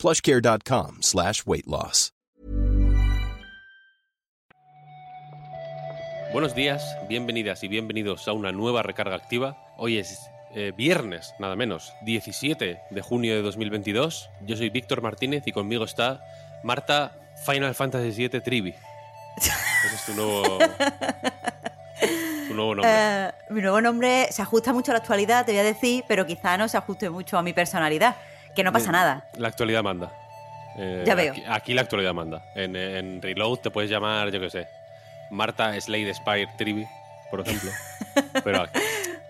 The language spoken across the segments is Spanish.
plushcare.com slash weight loss. Buenos días, bienvenidas y bienvenidos a una nueva recarga activa. Hoy es eh, viernes, nada menos, 17 de junio de 2022. Yo soy Víctor Martínez y conmigo está Marta Final Fantasy VII Trivi. Ese es tu nuevo, tu nuevo nombre. Eh, mi nuevo nombre se ajusta mucho a la actualidad, te voy a decir, pero quizá no se ajuste mucho a mi personalidad, que no pasa nada. La actualidad manda. Eh, Ya veo. Aquí, aquí la actualidad manda. En, en Reload te puedes llamar, yo qué sé, Marta Slade Spire Trivi, por ejemplo. Pero aquí,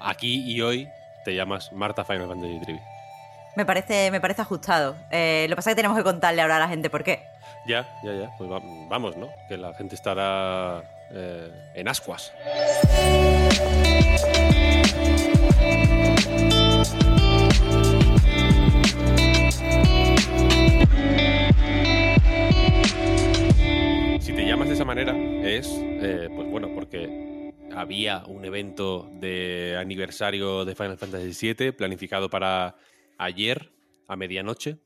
aquí y hoy te llamas Marta Final Fantasy Trivi. Me parece, me parece ajustado. Eh, lo que pasa es que tenemos que contarle ahora a la gente por qué. Ya, ya, ya. Pues va- vamos, ¿no? Que la gente estará eh, en ascuas. Manera es, eh, pues bueno, porque había un evento de aniversario de Final Fantasy VII planificado para ayer a medianoche.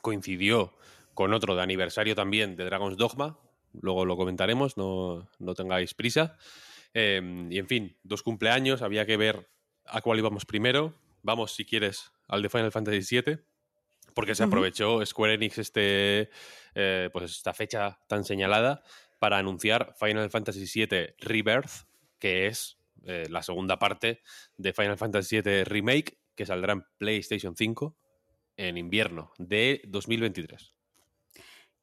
Coincidió con otro de aniversario también de Dragon's Dogma. Luego lo comentaremos, no, no tengáis prisa. Eh, y en fin, dos cumpleaños, había que ver a cuál íbamos primero. Vamos, si quieres, al de Final Fantasy VII, porque se aprovechó Square Enix este, eh, pues esta fecha tan señalada para anunciar Final Fantasy VII Rebirth, que es eh, la segunda parte de Final Fantasy VII Remake, que saldrá en PlayStation 5 en invierno de 2023.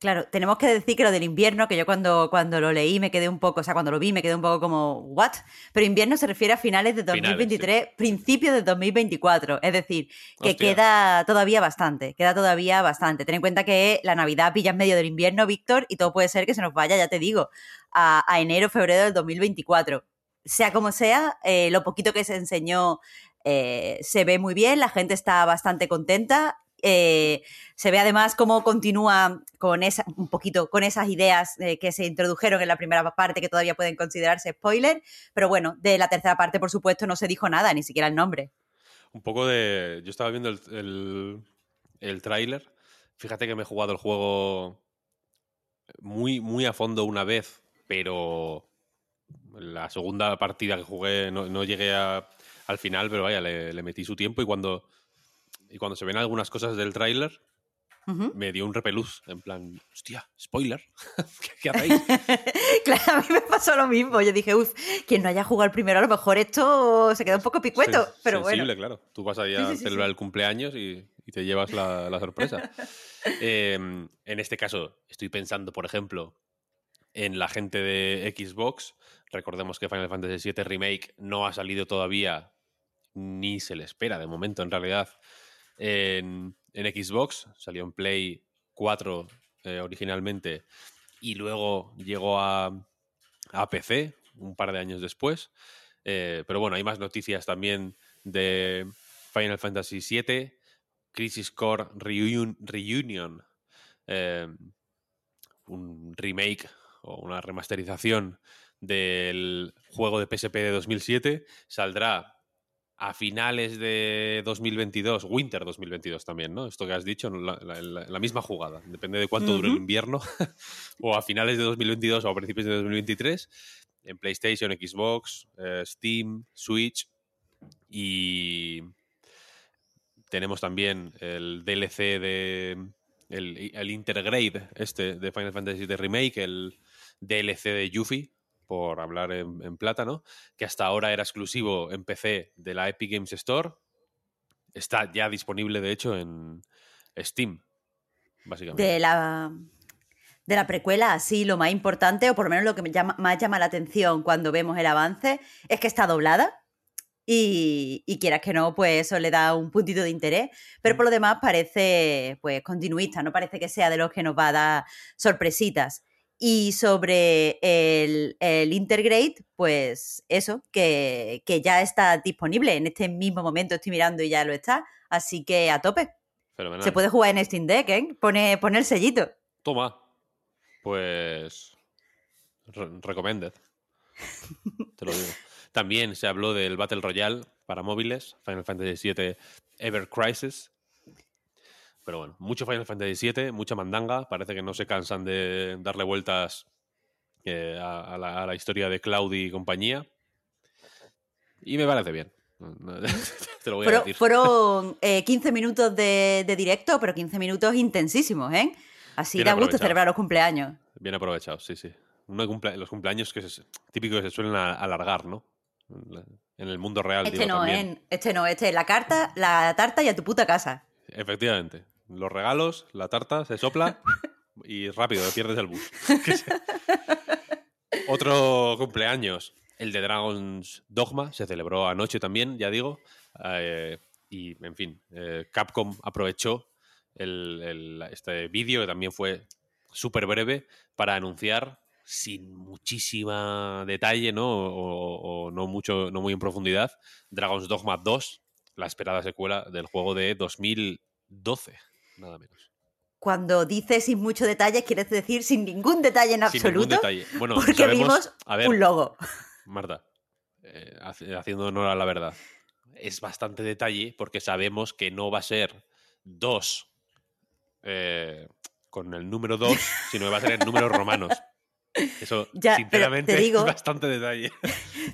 Claro, tenemos que decir que lo del invierno, que yo cuando, cuando lo leí me quedé un poco, o sea, cuando lo vi me quedé un poco como, ¿what? Pero invierno se refiere a finales de Finales, 2023, principios de 2024. Es decir, que Hostia. queda todavía bastante, queda todavía bastante. Ten en cuenta que la Navidad pilla en medio del invierno, Víctor, y todo puede ser que se nos vaya, ya te digo, a, a enero, febrero del 2024. Sea como sea, eh, lo poquito que se enseñó eh, se ve muy bien, la gente está bastante contenta. Eh, se ve además cómo continúa con esa, un poquito con esas ideas eh, que se introdujeron en la primera parte que todavía pueden considerarse spoiler, pero bueno, de la tercera parte por supuesto no se dijo nada, ni siquiera el nombre. Un poco de... Yo estaba viendo el, el, tráiler. Fíjate que me he jugado el juego muy, muy a fondo una vez, pero la segunda partida que jugué no, no llegué a- al final, pero vaya, le metí su tiempo y cuando, y cuando se ven algunas cosas del tráiler me dio un repelús, en plan, hostia, spoiler, ¿qué, qué hacéis? claro, a mí me pasó lo mismo. Yo dije, uff, quien no haya jugado el primero, a lo mejor esto se queda un poco picueto, pero sensible, bueno. claro. Tú vas ahí a sí, sí, celebrar el cumpleaños y, y te llevas la, la sorpresa. Eh, en este caso, estoy pensando, por ejemplo, en la gente de Xbox. Recordemos que Final Fantasy VII Remake no ha salido todavía, ni se le espera de momento, en realidad, en, Xbox. Salió en Play 4 eh, originalmente y luego llegó a, a PC un par de años después. Eh, pero bueno, hay más noticias también de Final Fantasy VII, Crisis Core Reun- Reunion, eh, un remake o una remasterización del juego de PSP de 2007. Saldrá a finales de 2022, Winter 2022 también, ¿no? Esto que has dicho, la, la- la- la misma jugada. Depende de cuánto dure el invierno. o a finales de 2022 o a principios de 2023 en PlayStation, Xbox, eh, Steam, Switch y tenemos también el DLC de el, el Intergrade este de Final Fantasy VII Remake, el DLC de Yuffie, por hablar en, en plata, ¿no? Que hasta ahora era exclusivo en PC de la Epic Games Store. Está ya disponible, de hecho, en Steam, básicamente. De la, de la precuela, sí, lo más importante, o por lo menos lo que me llama, más llama la atención cuando vemos el avance, es que está doblada. y, y, quieras que no, pues eso le da un puntito de interés, pero por lo demás parece pues continuista, no parece que sea de los que nos va a dar sorpresitas. Y sobre el, el Intergrade, pues eso, que, que, ya está disponible. En este mismo momento estoy mirando y ya lo está. Así que a tope. Fenomenal. Se puede jugar en Steam Deck, ¿eh? Pone, pone el sellito. Toma. Pues. Re recommended. Te lo digo. También se habló del Battle Royale para móviles, Final Fantasy VII Ever Crisis. Pero bueno, mucho Final Fantasy VII, mucha mandanga. Parece que no se cansan de darle vueltas eh, a, a, la, a, la, historia de Cloud y compañía. Y me parece bien. Te lo voy Pero, a decir. Fueron eh, 15 minutos de, de, directo, pero 15 minutos intensísimos, ¿eh? Así Bien da gusto celebrar los cumpleaños. Bien aprovechado, sí, sí. Uno cumple, los cumpleaños que es típico que se suelen alargar, ¿no? En el mundo real. Este digo, no, también. ¿eh? Este no, este es la carta, la tarta y a tu puta casa. Efectivamente. Los regalos, la tarta, se sopla y rápido, pierdes el bus. Otro cumpleaños, el de Dragon's Dogma, se celebró anoche también, ya digo. Eh, y, en fin, eh, Capcom aprovechó el, el, este vídeo, que también fue súper breve, para anunciar sin muchísima detalle, ¿no? O, o, no mucho, no muy en profundidad, Dragon's Dogma 2, la esperada secuela del juego de 2012, nada menos. Cuando dices sin mucho detalle, quieres decir sin ningún detalle en sin absoluto. Ningún detalle. Bueno, porque sabemos, vimos a ver, un logo. Marta, eh, haciendo honor a la verdad, es bastante detalle porque sabemos que no va a ser 2 eh, con el número 2, sino que va a ser en números romanos. Eso, ya, sinceramente, te digo, es bastante detalle.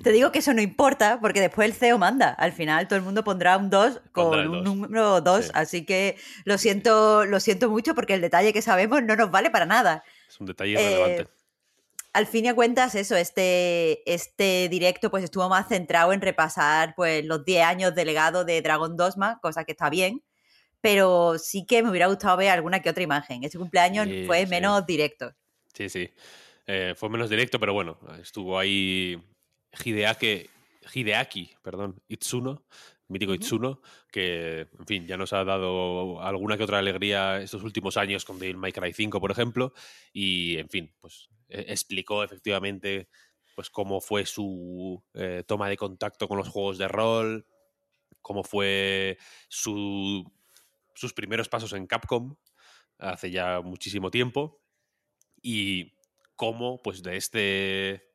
Te digo que eso no importa, porque después el CEO manda. Al final todo el mundo pondrá un 2 con un número 2. Sí. Así que lo siento, lo siento mucho porque el detalle que sabemos no nos vale para nada. Es un detalle irrelevante. Eh, al fin y a cuentas, eso, este, este directo pues estuvo más centrado en repasar pues los 10 años de legado de Dragon Dogma, cosa que está bien. Pero sí que me hubiera gustado ver alguna que otra imagen. Ese cumpleaños Sí, fue sí. menos directo. Sí, sí. Eh, fue menos directo, pero bueno, estuvo ahí Hideaki, Hideaki perdón, Itsuno, mítico Itsuno, que, en fin, ya nos ha dado alguna que otra alegría estos últimos años con Devil May Cry 5, por ejemplo, y, en fin, pues eh, explicó efectivamente pues cómo fue su eh, toma de contacto con los juegos de rol, cómo fue su, sus primeros pasos en Capcom hace ya muchísimo tiempo y cómo pues de este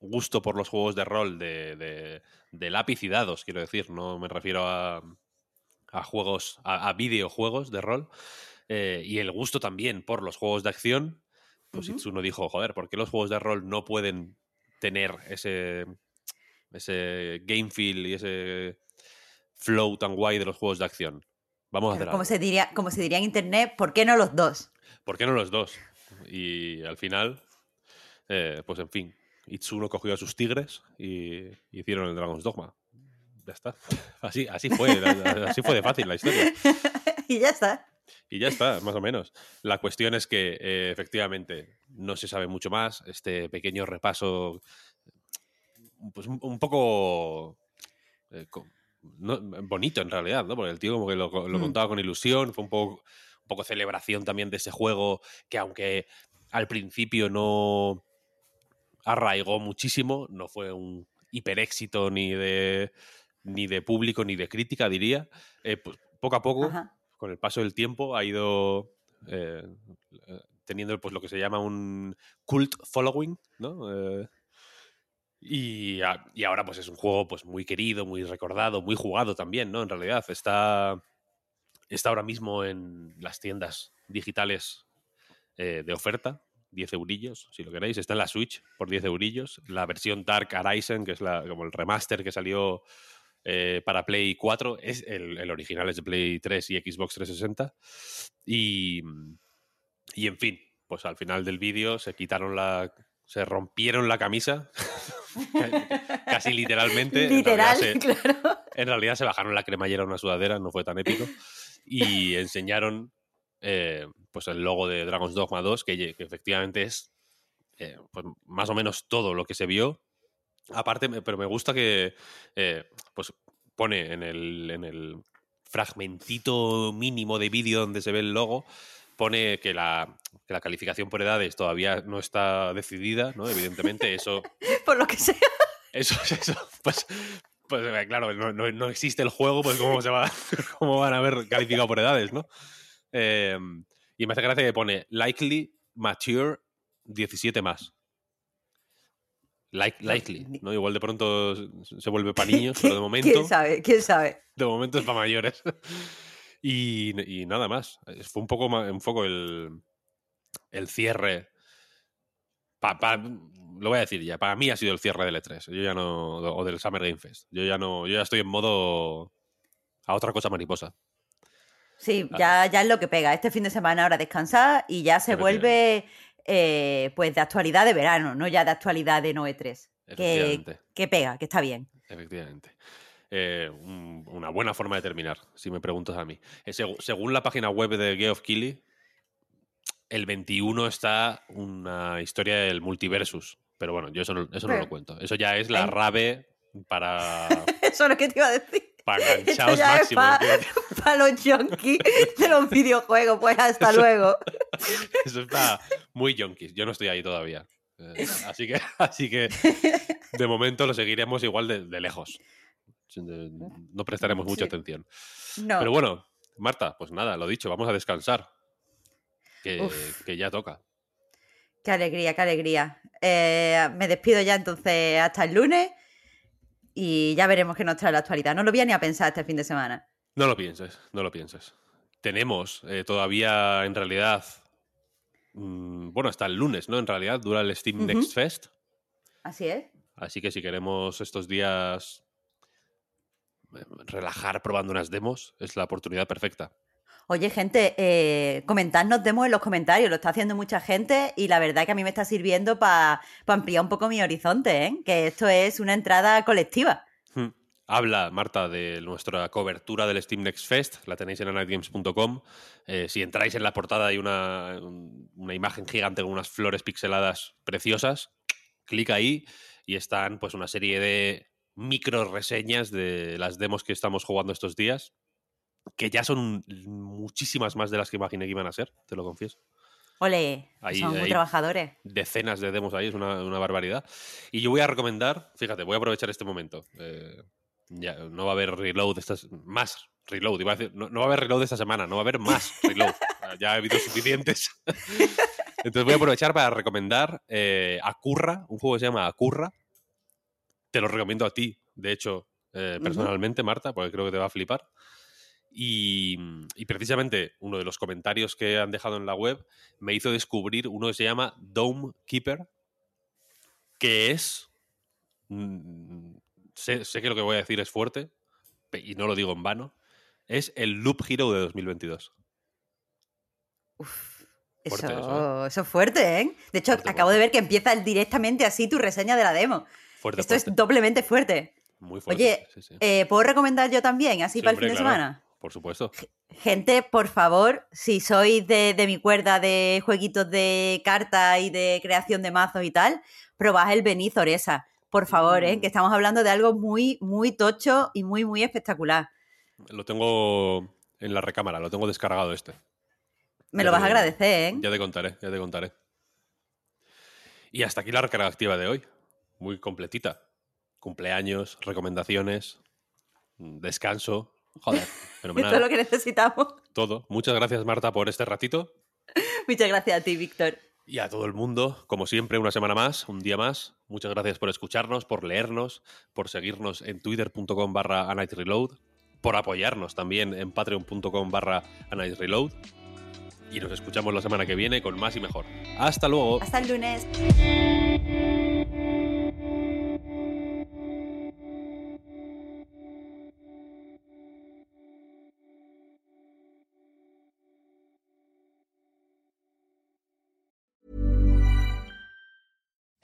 gusto por los juegos de rol de, de, de lápiz y dados, quiero decir, no me refiero a, a juegos, a, a, videojuegos de rol, eh, y el gusto también por los juegos de acción, pues uh -huh. Itsuno dijo, joder, ¿por qué los juegos de rol no pueden tener ese, ese game feel y ese flow tan guay de los juegos de acción? Vamos a hacer como se, diría, como se diría en internet, ¿por qué no los dos? ¿Por qué no los dos? Y al final, eh, pues en fin, Itsuno cogió a sus tigres y hicieron el Dragon's Dogma. Ya está. Así, así fue, así fue de fácil la historia. y ya está. Y ya está, más o menos. La cuestión es que eh, efectivamente no se sabe mucho más. Este pequeño repaso, pues un, un poco eh, con, no, bonito en realidad, ¿no? Porque el tío como que lo, lo mm. contaba con ilusión, fue un poco, un poco celebración también de ese juego que aunque al principio no arraigó muchísimo, no fue un hiper éxito ni de ni de público ni de crítica, diría. Eh, pues poco a poco, Ajá. con el paso del tiempo, ha ido eh, teniendo pues lo que se llama un cult following, ¿no? Eh, y, a, y, ahora pues es un juego pues muy querido, muy recordado, muy jugado también, ¿no? En realidad está, está ahora mismo en las tiendas digitales eh, de oferta, 10 eurillos, si lo queréis. Está en la Switch por 10 eurillos. La versión Dark Arisen, que es la, como el remaster que salió eh, para Play 4, es el, el, original es de Play 3 y Xbox 360. Y, y en fin, pues al final del vídeo se quitaron la... Se rompieron la camisa, casi literalmente. Literal, en se, claro. En realidad se bajaron la cremallera a una sudadera, no fue tan épico. Y enseñaron eh, pues el logo de Dragon's Dogma 2, que, que efectivamente es eh, pues más o menos todo lo que se vio. Aparte, pero me gusta que eh, pues pone en el, en el fragmentito mínimo de vídeo donde se ve el logo, pone que la, que la calificación por edades todavía no está decidida, ¿no? Evidentemente, eso, Por lo que sea. eso, eso pues, pues claro, no, no- no existe el juego, pues cómo, se va, cómo van a haber calificado por edades, ¿no? Eh, y me hace gracia que pone likely mature 17 más. Like, likely, ¿no? Igual de pronto se vuelve para niños, pero de momento, ¿Quién sabe? ¿Quién sabe? de momento es para mayores. Y, y nada más. Fue un poco, un poco el, el cierre. Pa- pa- lo voy a decir ya. Para mí ha sido el cierre del E3. Yo ya no. O del Summer Game Fest. Yo ya no. Yo ya estoy en modo. A otra cosa mariposa. Sí, ya, ya es lo que pega. Este fin de semana ahora descansar y ya se vuelve eh, pues de actualidad de verano, no ya de actualidad de Noe 3. Que, que pega, que está bien. Efectivamente. Eh, un- una buena forma de terminar, si me preguntas a mí. Eh, según la página web de Geoff Keighley, el 21 está una historia del multiversus. Pero bueno, yo eso no, eso no Pero- lo cuento. Eso ya es la Ay. rave para, Eso es lo que te iba a decir. Para enganchados pa- tío. Para los junkies de los videojuegos, pues hasta luego. Eso está muy yonkis. Yo no estoy ahí todavía. Eh, así que, así que de momento lo seguiremos igual de, de lejos. No prestaremos mucha Sí. atención. No. Pero bueno, Marta, pues nada, lo dicho, vamos a descansar. Que ya toca. Qué alegría, qué alegría. Eh, me despido ya entonces hasta el lunes y ya veremos qué nos trae la actualidad. No lo voy a ni a pensar este fin de semana. No lo pienses, no lo pienses. Tenemos eh, todavía, en realidad, mm, bueno, hasta el lunes, ¿no? En realidad dura el Steam. Next Fest. Así es. Así que si queremos estos días eh, relajar probando unas demos, es la oportunidad perfecta. Oye, gente, eh, comentadnos demos en los comentarios, lo está haciendo mucha gente y la verdad que a mí me está sirviendo para ampliar un poco mi horizonte, ¿eh? que esto es una entrada colectiva. Hmm. Habla, Marta, de nuestra cobertura del Steam Next Fest. La tenéis en anightgames.com. Eh, si entráis en la portada hay una, un- una imagen gigante con unas flores pixeladas preciosas. Clic ahí y están pues una serie de micro reseñas de las demos que estamos jugando estos días. Que ya son muchísimas más de las que imaginé que iban a ser, te lo confieso. Ole, Ahí- son muy ahí. trabajadores. Decenas de demos ahí, es una, una barbaridad. Y yo voy a recomendar, fíjate, voy a aprovechar este momento. eh, ya, no va a haber reload estas más reload, iba a decir, no, no va a haber reload esta semana, no va a haber más reload. Ah, ya ha habido suficientes. Entonces voy a aprovechar para recomendar eh, Acurra, un juego que se llama Acurra. Te lo recomiendo a ti, de hecho, eh, personalmente, Marta, porque creo que te va a flipar. Y, y precisamente uno de los comentarios que han dejado en la web me hizo descubrir uno que se llama Dome Keeper, que es... mm, sé, sé que lo que voy a decir es fuerte, y no lo digo en vano, es el Loop Hero de 2022. Uf, Fuerte eso, eso, eso es fuerte, ¿eh? De hecho, Fuerte, acabo fuerte. de ver que empieza directamente así tu reseña de la demo. Fuerte, Esto es doblemente fuerte. muy fuerte. Oye, sí, sí. Eh, ¿Puedo recomendar yo también, así Sí, para el fin de claro. semana? Por supuesto. Gente, por favor, si sois de, de mi cuerda de jueguitos de cartas y de creación de mazos y tal, probad el Beniz Oresa. Por favor, ¿eh? Mm. que estamos hablando de algo muy, muy tocho y muy, muy espectacular. Lo tengo en la recámara, lo tengo descargado este. Me Ya lo vas a agradecer, ¿eh? Ya te contaré, ya te contaré. Y hasta aquí la recarga activa de hoy. Muy completita. Cumpleaños, recomendaciones, mm, descanso. Joder, fenomenal. lo que necesitamos. Todo. Muchas gracias, Marta, por este ratito. Muchas gracias a ti, Víctor. Y a todo el mundo, como siempre, una semana más, un día más. Muchas gracias por escucharnos, por leernos, por seguirnos en twitter.com barra reload, por apoyarnos también en patreon.com barra reload. Y nos escuchamos la semana que viene con más y mejor. Hasta luego. Hasta el lunes.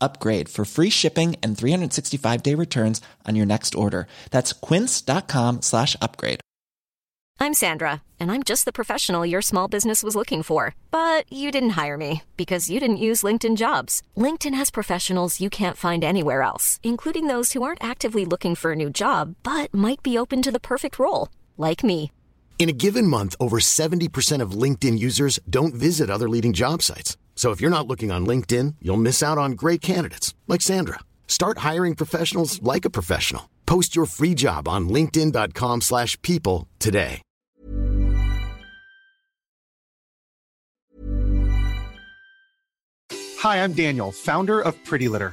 upgrade for free shipping and 365 day returns on your next order. That's quince.com slash upgrade. I'm Sandra, and I'm just the professional your small business was looking for. But you didn't hire me because you didn't use LinkedIn jobs. LinkedIn has professionals you can't find anywhere else, including those who aren't actively looking for a new job, but might be open to the perfect role, like me. In a given month, over 70% of LinkedIn users don't visit other leading job sites. So if you're not looking on LinkedIn, you'll miss out on great candidates like Sandra. Start hiring professionals like a professional. Post your free job on linkedin.com/people today. Hi, I'm Daniel, founder of Pretty Litter.